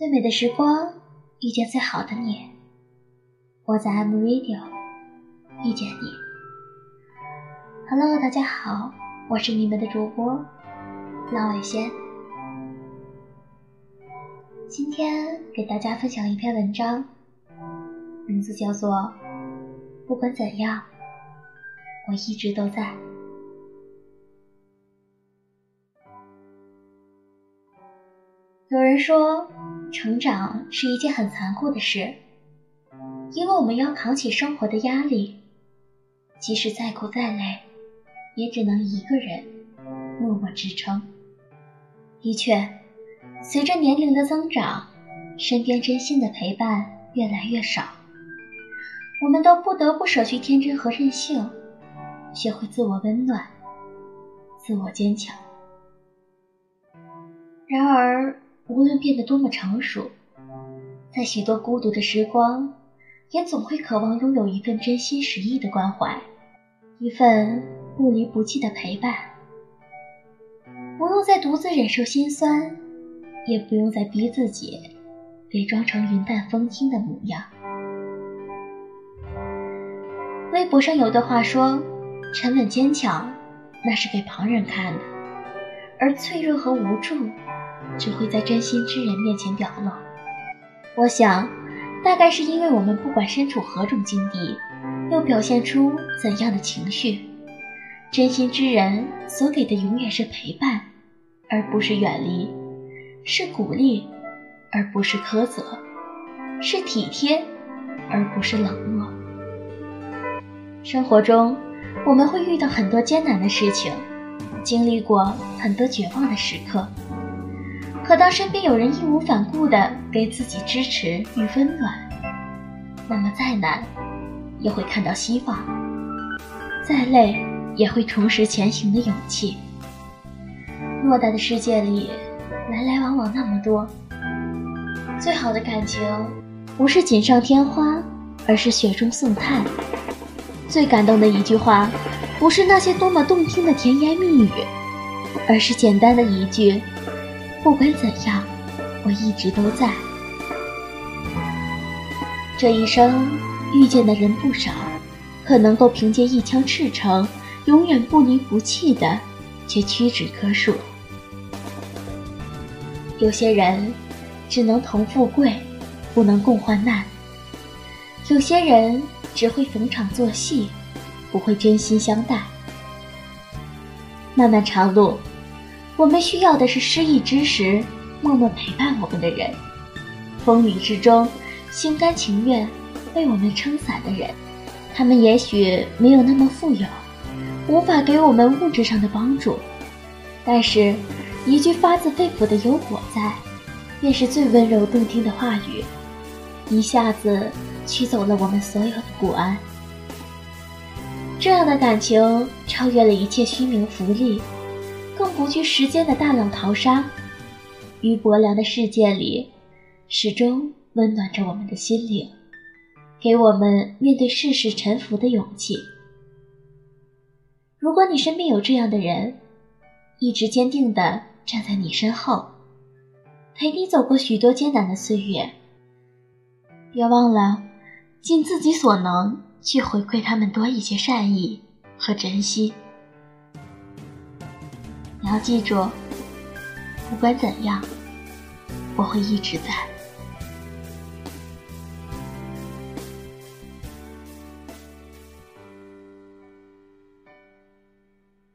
最美的时光遇见最好的你，我在 M Radio 遇见你。Hello，大家好，我是你们的主播老伟仙。今天给大家分享一篇文章，名字叫做《不管怎样，我一直都在》。有人说。成长是一件很残酷的事，因为我们要扛起生活的压力，即使再苦再累，也只能一个人默默支撑。的确，随着年龄的增长，身边真心的陪伴越来越少，我们都不得不舍去天真和任性，学会自我温暖、自我坚强。然而，无论变得多么成熟，在许多孤独的时光，也总会渴望拥有一份真心实意的关怀，一份不离不弃的陪伴。不用再独自忍受心酸，也不用再逼自己伪装成云淡风轻的模样。微博上有段话说：“沉稳坚强，那是给旁人看的，而脆弱和无助。”只会在真心之人面前表露。我想，大概是因为我们不管身处何种境地，又表现出怎样的情绪，真心之人所给的永远是陪伴，而不是远离；是鼓励，而不是苛责；是体贴，而不是冷漠。生活中，我们会遇到很多艰难的事情，经历过很多绝望的时刻。可当身边有人义无反顾地给自己支持与温暖，那么再难也会看到希望，再累也会重拾前行的勇气。偌大的世界里，来来往往那么多，最好的感情不是锦上添花，而是雪中送炭。最感动的一句话，不是那些多么动听的甜言蜜语，而是简单的一句。不管怎样，我一直都在。这一生遇见的人不少，可能够凭借一腔赤诚，永远不离不弃的，却屈指可数。有些人只能同富贵，不能共患难；有些人只会逢场作戏，不会真心相待。漫漫长路。我们需要的是失意之时默默陪伴我们的人，风雨之中心甘情愿为我们撑伞的人。他们也许没有那么富有，无法给我们物质上的帮助，但是，一句发自肺腑的“有我在”，便是最温柔动听的话语，一下子驱走了我们所有的不安。这样的感情超越了一切虚名浮利。不惧时间的大浪淘沙，于薄凉的世界里，始终温暖着我们的心灵，给我们面对世事沉浮的勇气。如果你身边有这样的人，一直坚定地站在你身后，陪你走过许多艰难的岁月，别忘了尽自己所能去回馈他们多一些善意和珍惜。要记住，不管怎样，我会一直在。